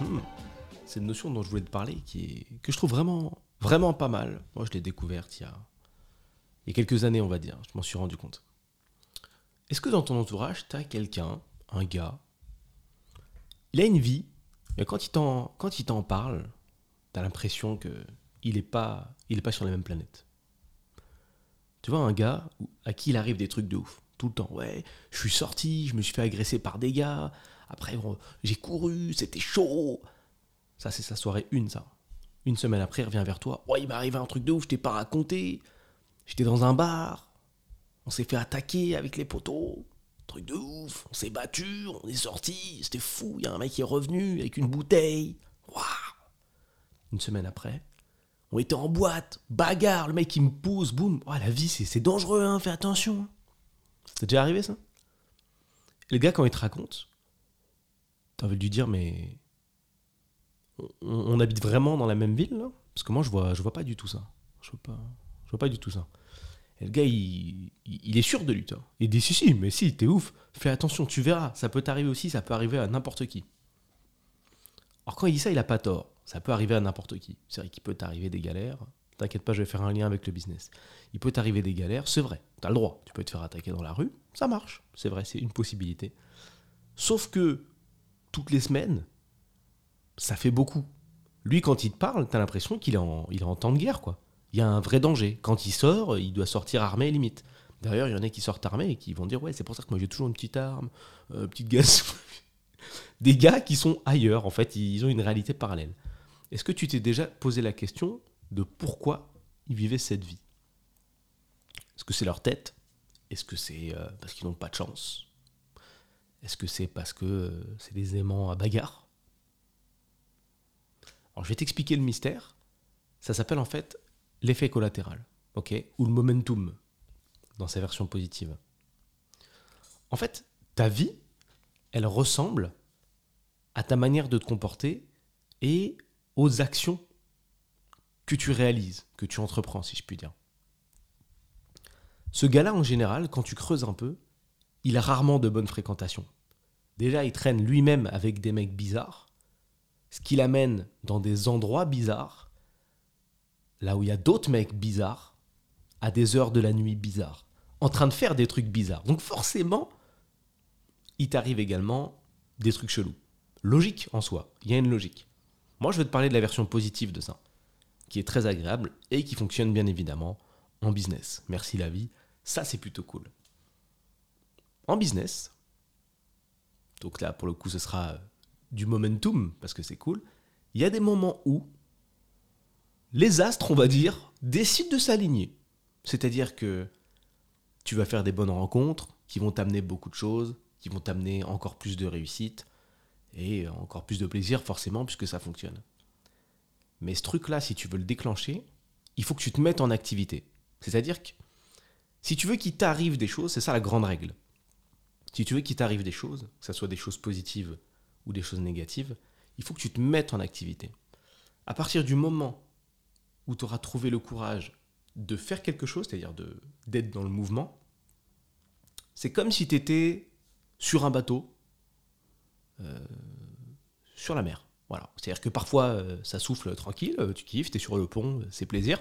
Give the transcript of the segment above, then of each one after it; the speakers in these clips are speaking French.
hmm, c'est une notion dont je voulais te parler que je trouve vraiment, vraiment pas mal. Moi, je l'ai découverte il y, a, quelques années, on va dire. Je m'en suis rendu compte. Est-ce que dans ton entourage, tu as quelqu'un, un gars, il a une vie, mais quand il t'en, parle, tu as l'impression que il n'est pas, pas sur la même planète. Tu vois, un gars à qui il arrive des trucs de ouf. Tout le temps, ouais, je suis sorti, je me suis fait agresser par des gars, après j'ai couru, c'était chaud. Ça, c'est sa soirée une, ça. Une semaine après, il revient vers toi, ouais, il m'est arrivé un truc de ouf, je t'ai pas raconté. J'étais dans un bar, on s'est fait attaquer avec les poteaux, truc de ouf, on s'est battu, on est sorti, c'était fou, il y a un mec qui est revenu avec une bouteille. Une semaine après, on était en boîte, bagarre, le mec il me pousse, boum. Oh, la vie c'est dangereux, hein, fais attention. C'est déjà arrivé ça? Le gars quand il te raconte, t'as envie de lui dire mais on, habite vraiment dans la même ville Parce que moi je vois je vois pas du tout ça. Je vois pas vois pas du tout ça. Et le gars il, est sûr de lui. Il dit si si mais si t'es ouf, fais attention, tu verras, ça peut t'arriver aussi, ça peut arriver à n'importe qui. Alors quand il dit ça, il a pas tort. Ça peut arriver à n'importe qui. C'est vrai qu'il peut t'arriver des galères. T'inquiète pas, je vais faire un lien avec le business. Il peut t'arriver des galères, c'est vrai. T'as le droit. Tu peux te faire attaquer dans la rue, ça marche. C'est vrai, c'est une possibilité. Sauf que toutes les semaines, ça fait beaucoup. Lui, quand il te parle, t'as l'impression qu'il est, en, il temps de guerre, quoi. Il y a un vrai danger. Quand il sort, il doit sortir armé limite. D'ailleurs, il y en a qui sortent armés et qui vont dire Ouais, c'est pour ça que moi j'ai toujours une petite arme, euh, petite gaz. Des gars qui sont ailleurs, en fait, ils ont une réalité parallèle. Est-ce que tu t'es déjà posé la question de pourquoi ils vivaient cette vie? Est-ce que c'est leur tête? Est-ce que c'est euh, parce qu'ils n'ont pas de chance? Est-ce que c'est parce que euh, c'est des aimants à bagarre? Alors je vais t'expliquer le mystère. Ça s'appelle en fait l'effet collatéral, ok? Ou le momentum dans sa version positive. En fait, ta vie, elle ressemble à ta manière de te comporter et aux actions que tu réalises, que tu entreprends, si je puis dire. Ce gars-là, en général, quand tu creuses un peu, il a rarement de bonnes fréquentations. Déjà, il traîne lui-même avec des mecs bizarres, ce qui l'amène dans des endroits bizarres, là où il y a d'autres mecs bizarres, à des heures de la nuit bizarres, en train de faire des trucs bizarres. Donc forcément, il t'arrive également des trucs chelous. Logique en soi, il y a une logique. Moi, je vais te parler de la version positive de ça, qui est très agréable et qui fonctionne bien évidemment en business. Merci la vie, ça c'est plutôt cool. En business, donc là pour le coup ce sera euh, du momentum parce que c'est cool, il y a des moments où les astres, on va dire, décident de s'aligner. C'est-à-dire que tu vas faire des bonnes rencontres qui vont t'amener beaucoup de choses, qui vont t'amener encore plus de réussite, et encore plus de plaisir forcément puisque ça fonctionne. Mais ce truc-là, si tu veux le déclencher, il faut que tu te mettes en activité. C'est-à-dire que si tu veux qu'il t'arrive des choses, c'est ça la grande règle. Si tu veux qu'il t'arrive des choses, que ce soit des choses positives ou des choses négatives, il faut que tu te mettes en activité. À partir du moment où tu auras trouvé le courage de faire quelque chose, c'est-à-dire d'être dans le mouvement, c'est comme si tu étais sur un bateau euh, sur la mer. Voilà. C'est-à-dire que parfois euh, ça souffle tranquille, euh, tu kiffes, es sur le pont, c'est plaisir.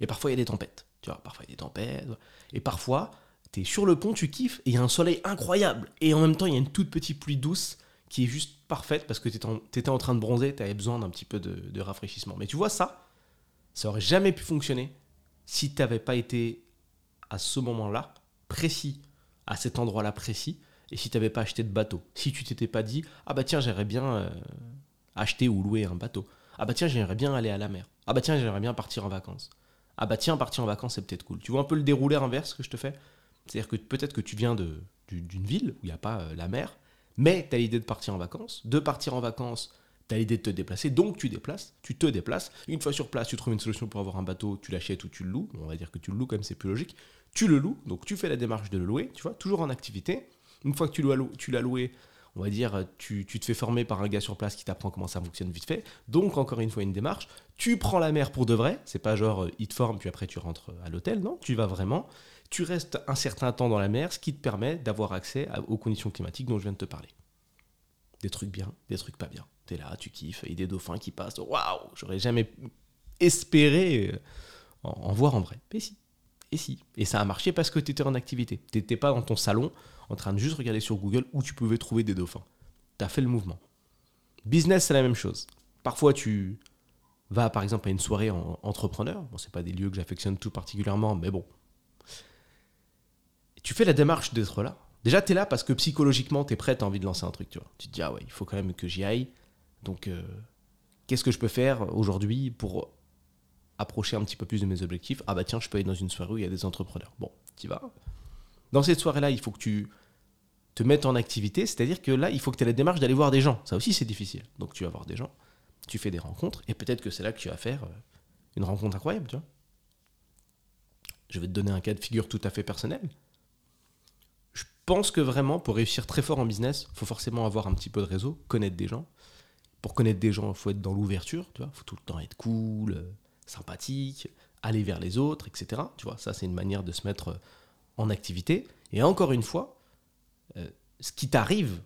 Et parfois il y a des tempêtes. Tu vois, parfois il y a des tempêtes. Et parfois tu es sur le pont, tu kiffes, et il y a un soleil incroyable. Et en même temps il y a une toute petite pluie douce qui est juste parfaite parce que tu étais, en train de bronzer, tu avais besoin d'un petit peu de, rafraîchissement. Mais tu vois ça, ça aurait jamais pu fonctionner si tu n'avais pas été à ce moment-là précis, à cet endroit-là précis, et si tu n'avais pas acheté de bateau, si tu t'étais pas dit ah bah tiens j'aimerais bien euh, acheter ou louer un bateau, ah bah tiens j'aimerais bien aller à la mer, ah bah tiens j'aimerais bien partir en vacances, ah bah tiens partir en vacances c'est peut-être cool. Tu vois un peu le déroulé inverse que je te fais? C'est-à-dire que peut-être que tu viens de, d'une ville où il n'y a pas euh, la mer, mais tu as l'idée de partir en vacances, de partir en vacances, tu as l'idée de te déplacer, donc tu déplaces, tu te déplaces, une fois sur place tu trouves une solution pour avoir un bateau, tu l'achètes ou tu le loues, on va dire que tu le loues comme c'est plus logique, tu le loues, donc tu fais la démarche de le louer, tu vois, toujours en activité, une fois que tu l'as loué, on va dire, tu, te fais former par un gars sur place qui t'apprend comment ça fonctionne vite fait. Donc, encore une fois, une démarche. Tu prends la mer pour de vrai. C'est pas genre, euh, il te forme, puis après tu rentres à l'hôtel. Non, tu vas vraiment. Tu restes un certain temps dans la mer, ce qui te permet d'avoir accès aux conditions climatiques dont je viens de te parler. Des trucs bien, des trucs pas bien. T'es là, tu kiffes, il y a des dauphins qui passent. Waouh, j'aurais jamais espéré euh, en voir en vrai. Mais si, et si. Et ça a marché parce que tu étais en activité. Tu n'étais pas dans ton salon en train de juste regarder sur Google où tu pouvais trouver des dauphins. Tu as fait le mouvement. Business, c'est la même chose. Parfois, tu vas par exemple à une soirée en entrepreneur. Bon, c'est pas des lieux que j'affectionne tout particulièrement, mais bon. tu fais la démarche d'être là. Déjà, tu es là parce que psychologiquement, tu es prêt, tu envie de lancer un truc. Tu, vois. tu te dis, ah ouais, il faut quand même que j'y aille. Donc, euh, qu'est-ce que je peux faire aujourd'hui pour approcher un petit peu plus de mes objectifs Ah bah tiens, je peux aller dans une soirée où il y a des entrepreneurs. Bon, tu vas. Dans cette soirée-là, il faut que tu te mettes en activité, c'est-à-dire que là, il faut que tu aies la démarche d'aller voir des gens. Ça aussi, c'est difficile. Donc tu vas voir des gens, tu fais des rencontres, et peut-être que c'est là que tu vas faire euh, une rencontre incroyable, tu vois. Je vais te donner un cas de figure tout à fait personnel. Je pense que vraiment, pour réussir très fort en business, il faut forcément avoir un petit peu de réseau, connaître des gens. Pour connaître des gens, il faut être dans l'ouverture, tu vois. Il faut tout le temps être cool, euh, sympathique, aller vers les autres, etc. Tu vois, ça, c'est une manière de se mettre euh, en activité. Et encore une fois, euh, ce qui t'arrive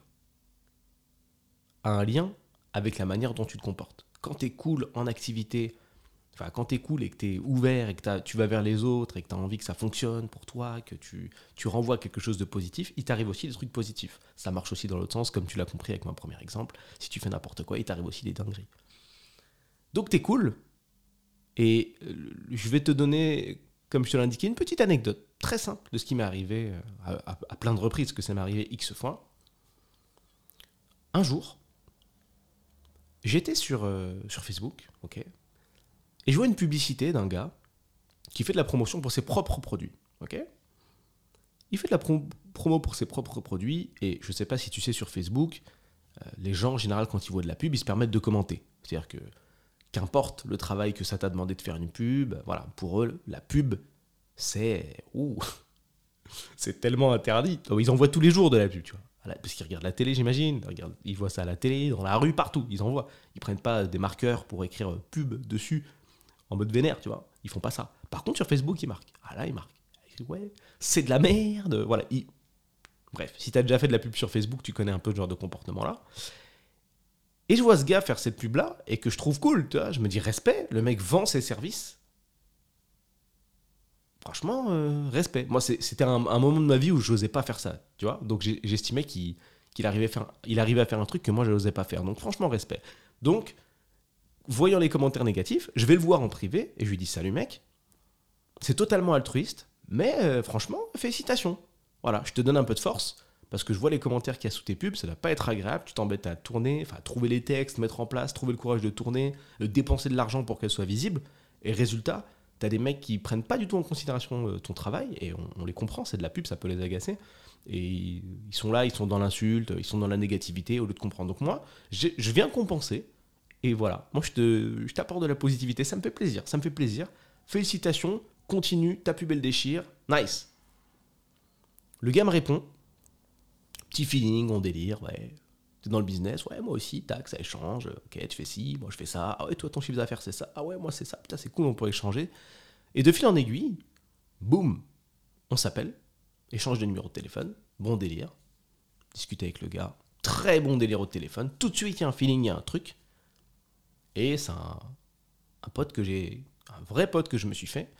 a un lien avec la manière dont tu te comportes. Quand tu cool en activité, enfin, quand tu cool et que tu ouvert et que tu vas vers les autres et que tu as envie que ça fonctionne pour toi, que tu, tu renvoies quelque chose de positif, il t'arrive aussi des trucs positifs. Ça marche aussi dans l'autre sens, comme tu l'as compris avec mon premier exemple. Si tu fais n'importe quoi, il t'arrive aussi des dingueries. Donc tu cool, et euh, je vais te donner, comme je te l'ai indiqué, une petite anecdote très simple de ce qui m'est arrivé euh, à, plein de reprises, que ça m'est arrivé X fois. Un jour, j'étais sur, euh, sur Facebook, ok, et je vois une publicité d'un gars qui fait de la promotion pour ses propres produits, ok Il fait de la promo pour ses propres produits, et je ne sais pas si tu sais sur Facebook, les gens en général quand ils voient de la pub, ils se permettent de commenter. C'est-à-dire que qu'importe le travail que ça t'a demandé de faire une pub, voilà, pour eux, la pub, c'est. C'est tellement interdit. Ils en voient tous les jours de la pub, tu vois. Parce qu'ils regardent la télé, j'imagine. Ils voient ça à la télé, dans la rue, partout. Ils en voient. Ils prennent pas des marqueurs pour écrire euh, pub dessus en mode vénère, tu vois. Ils font pas ça. Par contre, sur Facebook, ils marquent. Ah là, ils marquent. Ouais, c'est de la merde. Voilà. Bref, si tu as déjà fait de la pub sur Facebook, tu connais un peu ce genre de comportement-là. Et je vois ce gars faire cette pub-là et que je trouve cool, tu vois. Je me dis respect, le mec vend ses services. Franchement, euh, respect. Moi, c'était un, moment de ma vie où je n'osais pas faire ça, tu vois. Donc j'estimais qu'il arrivait, arrivait à faire un truc que moi, je n'osais pas faire. Donc franchement, respect. Donc, voyant les commentaires négatifs, je vais le voir en privé et je lui dis salut mec. C'est totalement altruiste, mais euh, franchement, félicitations. Voilà, je te donne un peu de force parce que je vois les commentaires qu'il y a sous tes pubs, ça ne va pas être agréable, tu t'embêtes à tourner, enfin trouver les textes, mettre en place, trouver le courage de tourner, dépenser de l'argent pour qu'elle soit visible, et résultat, tu as des mecs qui prennent pas du tout en considération euh, ton travail, et on, les comprend, c'est de la pub, ça peut les agacer, et ils sont là, ils sont dans l'insulte, ils sont dans la négativité au lieu de comprendre. Donc moi, je viens compenser, et voilà, moi je t'apporte de la positivité, ça me fait plaisir, ça me fait plaisir. Félicitations, continue, ta pub elle déchire, nice. Le gars me répond, petit feeling, on délire, ouais. T'es dans le business, ouais, moi aussi, tac, ça échange, ok, tu fais ci, moi je fais ça, ah ouais, toi ton chiffre d'affaires c'est ça, ah ouais, moi c'est ça, putain, c'est cool, on pourrait échanger. Et de fil en aiguille, boum, on s'appelle, échange de numéro de téléphone, bon délire, discuter avec le gars, très bon délire au téléphone, tout de suite il y a un feeling, il y a un truc, et c'est un, pote que j'ai, un vrai pote que je me suis fait,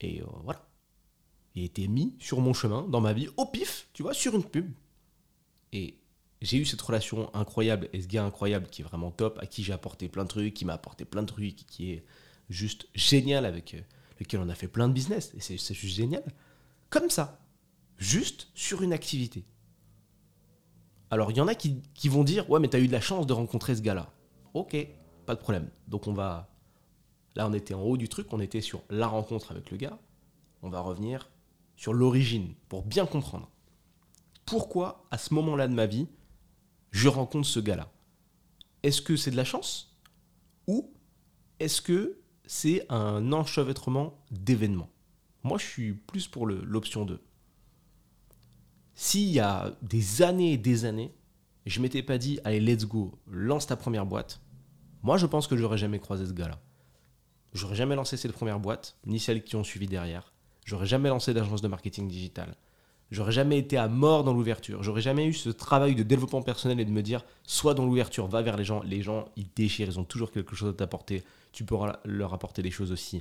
et euh, voilà. Il a été mis sur mon chemin, dans ma vie, au pif, tu vois, sur une pub. Et j'ai eu cette relation incroyable et ce gars incroyable qui est vraiment top, à qui j'ai apporté plein de trucs, qui m'a apporté plein de trucs, qui est juste génial, avec euh, lequel on a fait plein de business. Et c'est juste génial. Comme ça. Juste sur une activité. Alors, il y en a qui, qui vont dire Ouais, mais t'as eu de la chance de rencontrer ce gars-là. Ok, pas de problème. Donc, on va. Là, on était en haut du truc, on était sur la rencontre avec le gars. On va revenir sur l'origine pour bien comprendre pourquoi, à ce moment-là de ma vie, je rencontre ce gars-là? Est-ce que c'est de la chance? Ou est-ce que c'est un enchevêtrement d'événements? Moi, je suis plus pour l'option 2. S'il y a des années et des années, je m'étais pas dit, allez, let's go, lance ta première boîte, moi, je pense que j'aurais jamais croisé ce gars-là. J'aurais jamais lancé cette première boîte, ni celles qui ont suivi derrière. J'aurais jamais lancé d'agence de marketing digital J'aurais jamais été à mort dans l'ouverture. J'aurais jamais eu ce travail de développement personnel et de me dire, soit dans l'ouverture, va vers les gens. Les gens, ils déchirent, ils ont toujours quelque chose à t'apporter. Tu pourras leur apporter des choses aussi.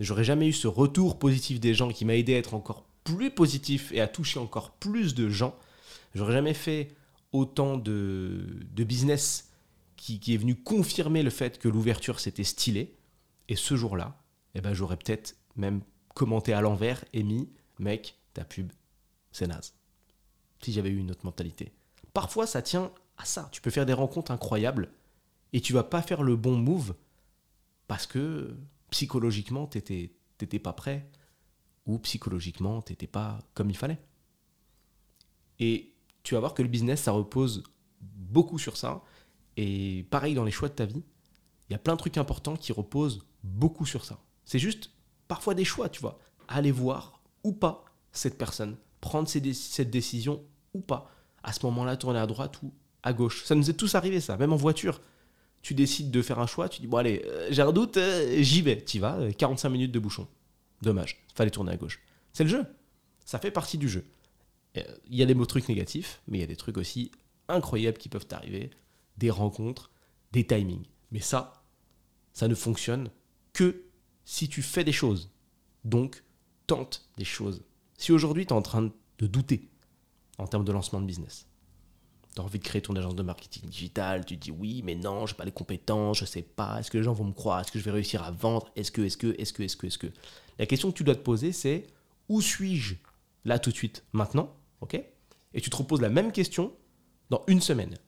J'aurais jamais eu ce retour positif des gens qui m'a aidé à être encore plus positif et à toucher encore plus de gens. J'aurais jamais fait autant de, business qui, qui, est venu confirmer le fait que l'ouverture c'était stylé. Et ce jour-là, eh ben, j'aurais peut-être même commenté à l'envers et mis, mec, ta pub, c'est naze. Si j'avais eu une autre mentalité. Parfois, ça tient à ça. Tu peux faire des rencontres incroyables et tu vas pas faire le bon move parce que psychologiquement, tu n'étais pas prêt ou psychologiquement, tu n'étais pas comme il fallait. Et tu vas voir que le business, ça repose beaucoup sur ça. Et pareil dans les choix de ta vie, il y a plein de trucs importants qui reposent beaucoup sur ça. C'est juste parfois des choix, tu vois. Aller voir ou pas cette personne, prendre cette décision ou pas. À ce moment-là, tourner à droite ou à gauche. Ça nous est tous arrivé, ça, même en voiture. Tu décides de faire un choix, tu dis, bon allez, euh, j'ai un doute, euh, j'y vais. Tu vas, 45 euh, minutes de bouchon. Dommage, fallait tourner à gauche. C'est le jeu. Ça fait partie du jeu. Il y a des trucs négatifs, mais il y a des trucs aussi incroyables qui peuvent t'arriver. Des rencontres, des timings. Mais ça, ça ne fonctionne que si tu fais des choses. Donc, tente des choses. Si aujourd'hui, tu es en train de douter en termes de lancement de business, tu as envie de créer ton agence de marketing digital, tu te dis oui, mais non, j'ai pas les compétences, je sais pas, est-ce que les gens vont me croire, est-ce que je vais réussir à vendre, est-ce que, est-ce que, est-ce que, est-ce que, est-ce que? La question que tu dois te poser, c'est où suis-je là tout de suite, maintenant, ok? Et tu te reposes la même question dans une semaine.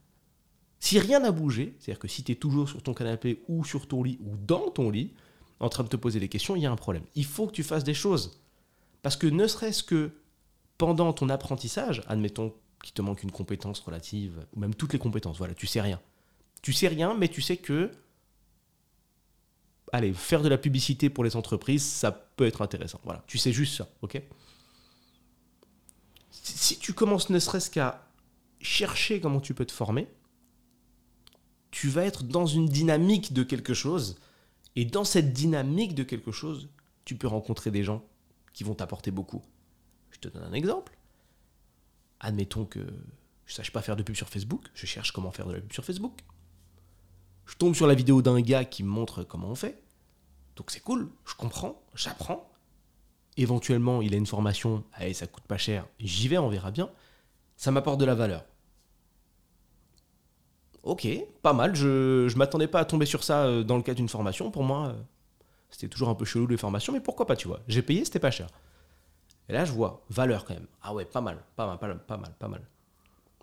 Si rien n'a bougé, c'est-à-dire que si tu es toujours sur ton canapé ou sur ton lit ou dans ton lit, en train de te poser des questions, il y a un problème. Il faut que tu fasses des choses. Parce que ne serait-ce que pendant ton apprentissage, admettons qu'il te manque une compétence relative, ou même toutes les compétences, voilà, tu sais rien. Tu sais rien, mais tu sais que allez, faire de la publicité pour les entreprises, ça peut être intéressant. Voilà, tu sais juste ça, ok? Si tu commences ne serait-ce qu'à chercher comment tu peux te former, tu vas être dans une dynamique de quelque chose, et dans cette dynamique de quelque chose, tu peux rencontrer des gens qui vont t'apporter beaucoup. Je te donne un exemple. Admettons que je ne sache pas faire de pub sur Facebook, je cherche comment faire de la pub sur Facebook. Je tombe sur la vidéo d'un gars qui me montre comment on fait. Donc c'est cool, je comprends, j'apprends. Éventuellement, il a une formation, allez, ça coûte pas cher, j'y vais, on verra bien. Ça m'apporte de la valeur. Ok, pas mal, je, je m'attendais pas à tomber sur ça euh, dans le cadre d'une formation. Pour moi, euh, c'était toujours un peu chelou les formations, mais pourquoi pas, tu vois. J'ai payé, c'était pas cher. Et là, je vois, valeur quand même. Ah ouais, pas mal, pas mal, pas mal, pas mal.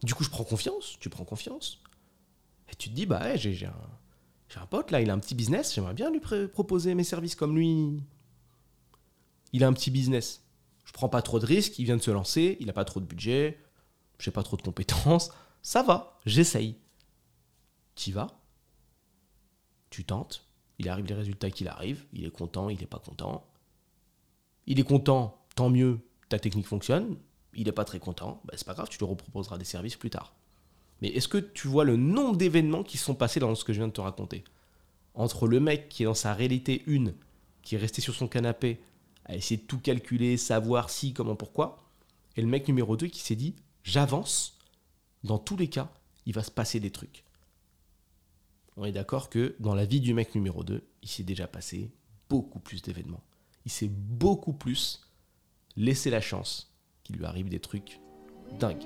Du coup, je prends confiance, tu prends confiance. Et tu te dis, bah j'ai un, pote là, il a un petit business, j'aimerais bien lui proposer mes services comme lui. Il a un petit business. Je prends pas trop de risques, il vient de se lancer, il a pas trop de budget, j'ai pas trop de compétences. Ça va, j'essaye. Tu vas, tu tentes, il arrive les résultats qu'il arrive, il est content, il n'est pas content. Il est content, tant mieux, ta technique fonctionne. Il n'est pas très content, bah, c'est pas grave, tu lui reproposeras des services plus tard. Mais est-ce que tu vois le nombre d'événements qui sont passés dans ce que je viens de te raconter? Entre le mec qui est dans sa réalité une, qui est resté sur son canapé, à essayer de tout calculer, savoir si, comment, pourquoi, et le mec numéro 2 qui s'est dit j'avance, dans tous les cas, il va se passer des trucs on est d'accord que dans la vie du mec numéro 2, il s'est déjà passé beaucoup plus d'événements. Il s'est beaucoup plus laissé la chance qu'il lui arrive des trucs dingues.